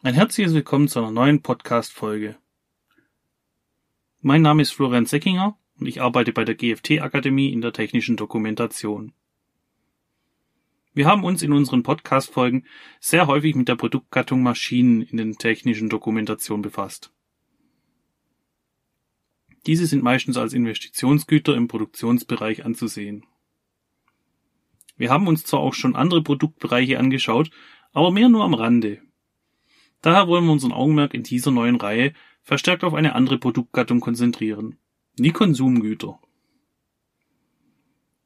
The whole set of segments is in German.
Ein herzliches Willkommen zu einer neuen Podcast-Folge. Mein Name ist Florian Seckinger und ich arbeite bei der GFT Akademie in der technischen Dokumentation. Wir haben uns in unseren Podcast-Folgen sehr häufig mit der Produktgattung Maschinen in den technischen Dokumentation befasst. Diese sind meistens als Investitionsgüter im Produktionsbereich anzusehen. Wir haben uns zwar auch schon andere Produktbereiche angeschaut, aber mehr nur am Rande. Daher wollen wir unseren Augenmerk in dieser neuen Reihe verstärkt auf eine andere Produktgattung konzentrieren. Die Konsumgüter.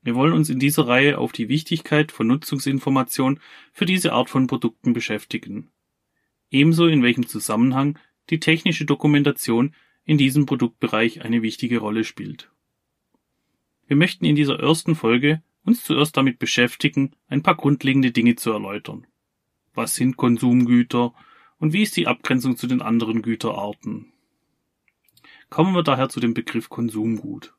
Wir wollen uns in dieser Reihe auf die Wichtigkeit von Nutzungsinformation für diese Art von Produkten beschäftigen. Ebenso in welchem Zusammenhang die technische Dokumentation in diesem Produktbereich eine wichtige Rolle spielt. Wir möchten in dieser ersten Folge uns zuerst damit beschäftigen, ein paar grundlegende Dinge zu erläutern. Was sind Konsumgüter und wie ist die Abgrenzung zu den anderen Güterarten? Kommen wir daher zu dem Begriff Konsumgut.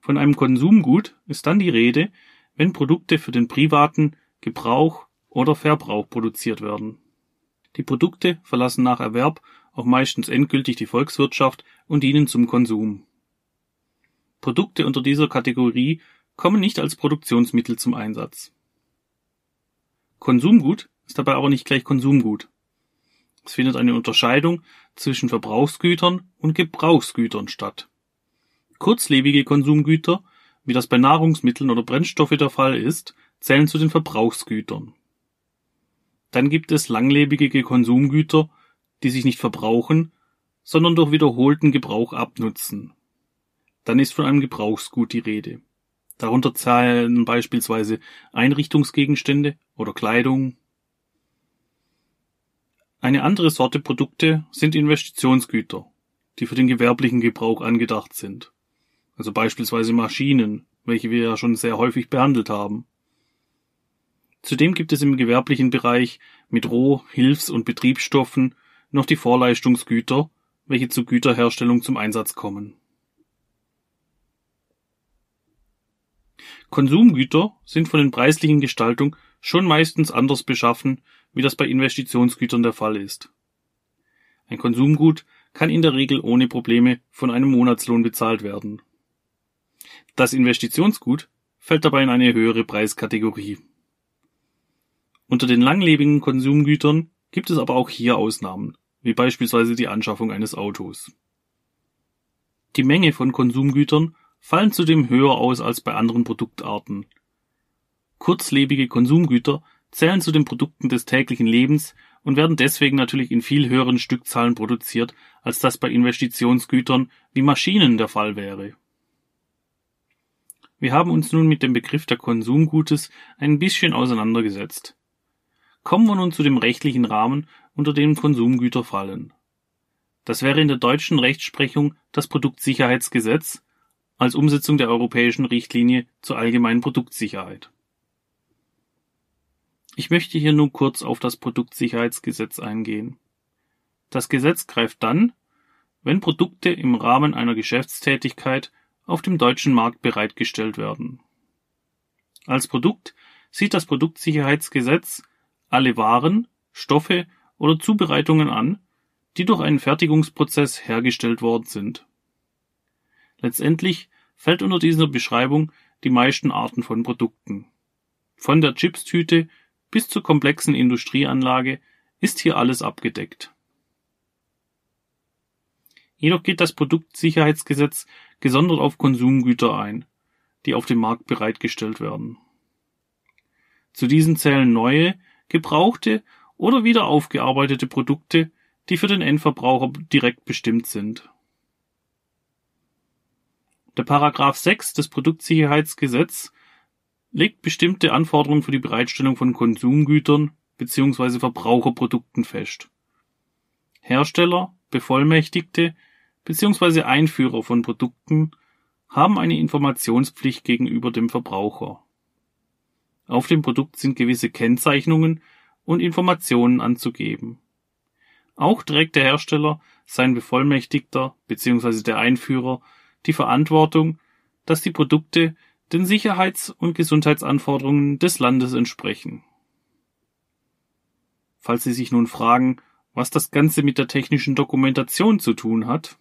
Von einem Konsumgut ist dann die Rede, wenn Produkte für den privaten Gebrauch oder Verbrauch produziert werden. Die Produkte verlassen nach Erwerb auch meistens endgültig die Volkswirtschaft und dienen zum Konsum. Produkte unter dieser Kategorie kommen nicht als Produktionsmittel zum Einsatz. Konsumgut ist dabei aber nicht gleich Konsumgut. Es findet eine Unterscheidung zwischen Verbrauchsgütern und Gebrauchsgütern statt. Kurzlebige Konsumgüter, wie das bei Nahrungsmitteln oder Brennstoffe der Fall ist, zählen zu den Verbrauchsgütern. Dann gibt es langlebige Konsumgüter, die sich nicht verbrauchen, sondern durch wiederholten Gebrauch abnutzen. Dann ist von einem Gebrauchsgut die Rede. Darunter zählen beispielsweise Einrichtungsgegenstände oder Kleidung. Eine andere Sorte Produkte sind Investitionsgüter, die für den gewerblichen Gebrauch angedacht sind. Also beispielsweise Maschinen, welche wir ja schon sehr häufig behandelt haben. Zudem gibt es im gewerblichen Bereich mit Roh-, Hilfs- und Betriebsstoffen noch die Vorleistungsgüter, welche zur Güterherstellung zum Einsatz kommen. Konsumgüter sind von den preislichen Gestaltung schon meistens anders beschaffen, wie das bei Investitionsgütern der Fall ist. Ein Konsumgut kann in der Regel ohne Probleme von einem Monatslohn bezahlt werden. Das Investitionsgut fällt dabei in eine höhere Preiskategorie. Unter den langlebigen Konsumgütern gibt es aber auch hier Ausnahmen, wie beispielsweise die Anschaffung eines Autos. Die Menge von Konsumgütern fallen zudem höher aus als bei anderen Produktarten. Kurzlebige Konsumgüter zählen zu den Produkten des täglichen Lebens und werden deswegen natürlich in viel höheren Stückzahlen produziert, als das bei Investitionsgütern wie Maschinen der Fall wäre. Wir haben uns nun mit dem Begriff der Konsumgutes ein bisschen auseinandergesetzt. Kommen wir nun zu dem rechtlichen Rahmen, unter dem Konsumgüter fallen. Das wäre in der deutschen Rechtsprechung das Produktsicherheitsgesetz als Umsetzung der europäischen Richtlinie zur allgemeinen Produktsicherheit. Ich möchte hier nur kurz auf das Produktsicherheitsgesetz eingehen. Das Gesetz greift dann, wenn Produkte im Rahmen einer Geschäftstätigkeit auf dem deutschen Markt bereitgestellt werden. Als Produkt sieht das Produktsicherheitsgesetz alle Waren, Stoffe oder Zubereitungen an, die durch einen Fertigungsprozess hergestellt worden sind. Letztendlich fällt unter dieser Beschreibung die meisten Arten von Produkten. Von der Chipstüte bis zur komplexen Industrieanlage ist hier alles abgedeckt. Jedoch geht das Produktsicherheitsgesetz gesondert auf Konsumgüter ein, die auf dem Markt bereitgestellt werden. Zu diesen zählen neue, gebrauchte oder wieder aufgearbeitete Produkte, die für den Endverbraucher direkt bestimmt sind. Der Paragraph 6 des Produktsicherheitsgesetz legt bestimmte Anforderungen für die Bereitstellung von Konsumgütern bzw. Verbraucherprodukten fest. Hersteller, Bevollmächtigte bzw. Einführer von Produkten haben eine Informationspflicht gegenüber dem Verbraucher. Auf dem Produkt sind gewisse Kennzeichnungen und Informationen anzugeben. Auch trägt der Hersteller, sein Bevollmächtigter bzw. der Einführer die Verantwortung, dass die Produkte den Sicherheits- und Gesundheitsanforderungen des Landes entsprechen. falls Sie sich nun fragen, was das Ganze mit der technischen Dokumentation zu tun hat.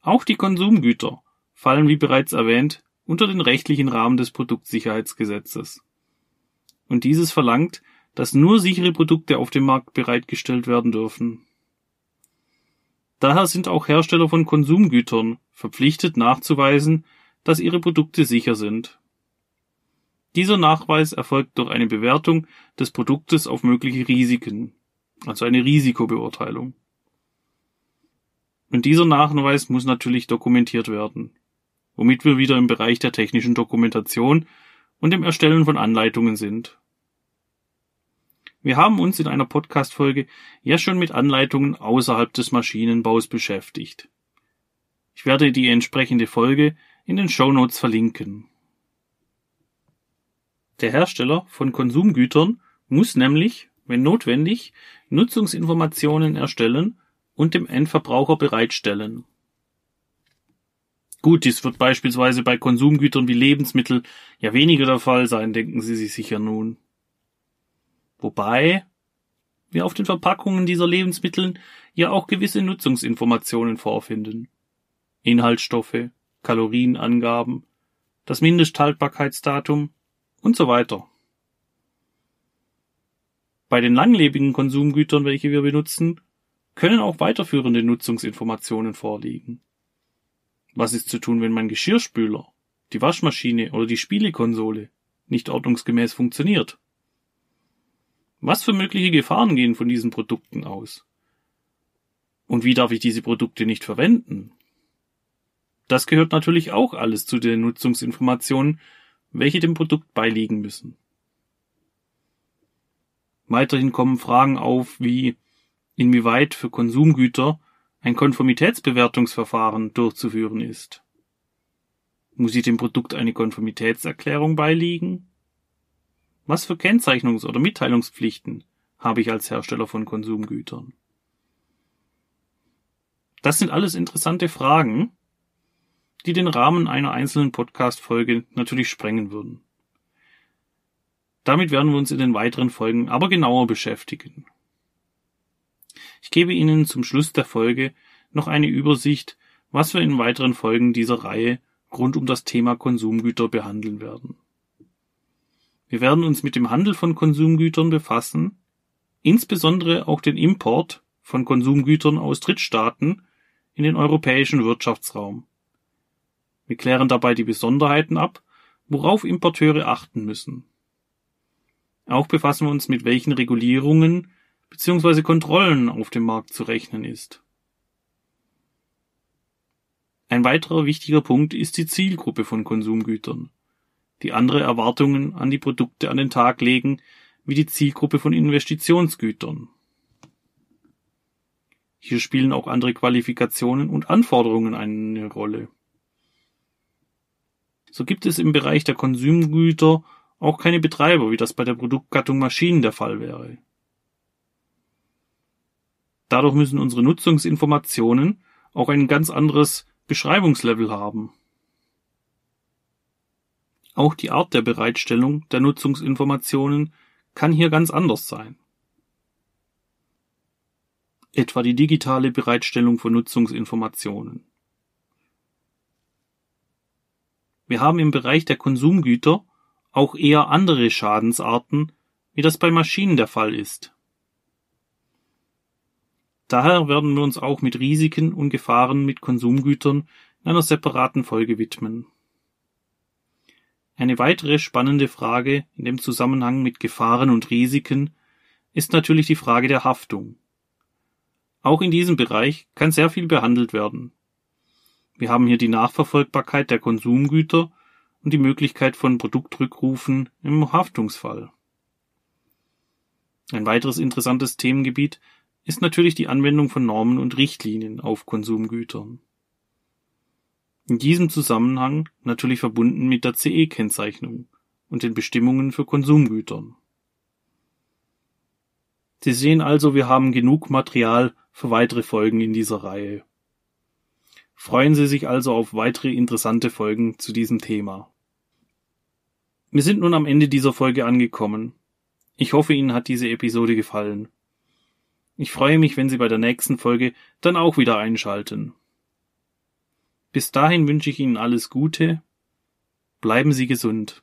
Auch die Konsumgüter fallen, wie bereits erwähnt, unter den rechtlichen Rahmen des Produktsicherheitsgesetzes. Und dieses verlangt, dass nur sichere Produkte auf dem Markt bereitgestellt werden dürfen. Daher sind auch Hersteller von Konsumgütern verpflichtet nachzuweisen, dass ihre Produkte sicher sind. Dieser Nachweis erfolgt durch eine Bewertung des Produktes auf mögliche Risiken, also eine Risikobeurteilung. Und dieser Nachweis muss natürlich dokumentiert werden, womit wir wieder im Bereich der technischen Dokumentation und dem Erstellen von Anleitungen sind. Wir haben uns in einer Podcast-Folge ja schon mit Anleitungen außerhalb des Maschinenbaus beschäftigt. Ich werde die entsprechende Folge in den Show Notes verlinken. Der Hersteller von Konsumgütern muss nämlich, wenn notwendig, Nutzungsinformationen erstellen und dem Endverbraucher bereitstellen. Gut, dies wird beispielsweise bei Konsumgütern wie Lebensmittel ja weniger der Fall sein, denken Sie sich sicher nun. Wobei wir auf den Verpackungen dieser Lebensmittel ja auch gewisse Nutzungsinformationen vorfinden. Inhaltsstoffe, Kalorienangaben, das Mindesthaltbarkeitsdatum und so weiter. Bei den langlebigen Konsumgütern, welche wir benutzen, können auch weiterführende Nutzungsinformationen vorliegen. Was ist zu tun, wenn mein Geschirrspüler, die Waschmaschine oder die Spielekonsole nicht ordnungsgemäß funktioniert? Was für mögliche Gefahren gehen von diesen Produkten aus? Und wie darf ich diese Produkte nicht verwenden? Das gehört natürlich auch alles zu den Nutzungsinformationen, welche dem Produkt beiliegen müssen. Weiterhin kommen Fragen auf wie inwieweit für Konsumgüter ein Konformitätsbewertungsverfahren durchzuführen ist. Muss ich dem Produkt eine Konformitätserklärung beiliegen? Was für Kennzeichnungs- oder Mitteilungspflichten habe ich als Hersteller von Konsumgütern? Das sind alles interessante Fragen, die den Rahmen einer einzelnen Podcast-Folge natürlich sprengen würden. Damit werden wir uns in den weiteren Folgen aber genauer beschäftigen. Ich gebe Ihnen zum Schluss der Folge noch eine Übersicht, was wir in weiteren Folgen dieser Reihe rund um das Thema Konsumgüter behandeln werden. Wir werden uns mit dem Handel von Konsumgütern befassen, insbesondere auch den Import von Konsumgütern aus Drittstaaten in den europäischen Wirtschaftsraum. Wir klären dabei die Besonderheiten ab, worauf Importeure achten müssen. Auch befassen wir uns mit welchen Regulierungen bzw. Kontrollen auf dem Markt zu rechnen ist. Ein weiterer wichtiger Punkt ist die Zielgruppe von Konsumgütern die andere Erwartungen an die Produkte an den Tag legen, wie die Zielgruppe von Investitionsgütern. Hier spielen auch andere Qualifikationen und Anforderungen eine Rolle. So gibt es im Bereich der Konsumgüter auch keine Betreiber, wie das bei der Produktgattung Maschinen der Fall wäre. Dadurch müssen unsere Nutzungsinformationen auch ein ganz anderes Beschreibungslevel haben. Auch die Art der Bereitstellung der Nutzungsinformationen kann hier ganz anders sein. Etwa die digitale Bereitstellung von Nutzungsinformationen. Wir haben im Bereich der Konsumgüter auch eher andere Schadensarten, wie das bei Maschinen der Fall ist. Daher werden wir uns auch mit Risiken und Gefahren mit Konsumgütern in einer separaten Folge widmen. Eine weitere spannende Frage in dem Zusammenhang mit Gefahren und Risiken ist natürlich die Frage der Haftung. Auch in diesem Bereich kann sehr viel behandelt werden. Wir haben hier die Nachverfolgbarkeit der Konsumgüter und die Möglichkeit von Produktrückrufen im Haftungsfall. Ein weiteres interessantes Themengebiet ist natürlich die Anwendung von Normen und Richtlinien auf Konsumgütern. In diesem Zusammenhang natürlich verbunden mit der CE-Kennzeichnung und den Bestimmungen für Konsumgütern. Sie sehen also, wir haben genug Material für weitere Folgen in dieser Reihe. Freuen Sie sich also auf weitere interessante Folgen zu diesem Thema. Wir sind nun am Ende dieser Folge angekommen. Ich hoffe, Ihnen hat diese Episode gefallen. Ich freue mich, wenn Sie bei der nächsten Folge dann auch wieder einschalten. Bis dahin wünsche ich Ihnen alles Gute. Bleiben Sie gesund.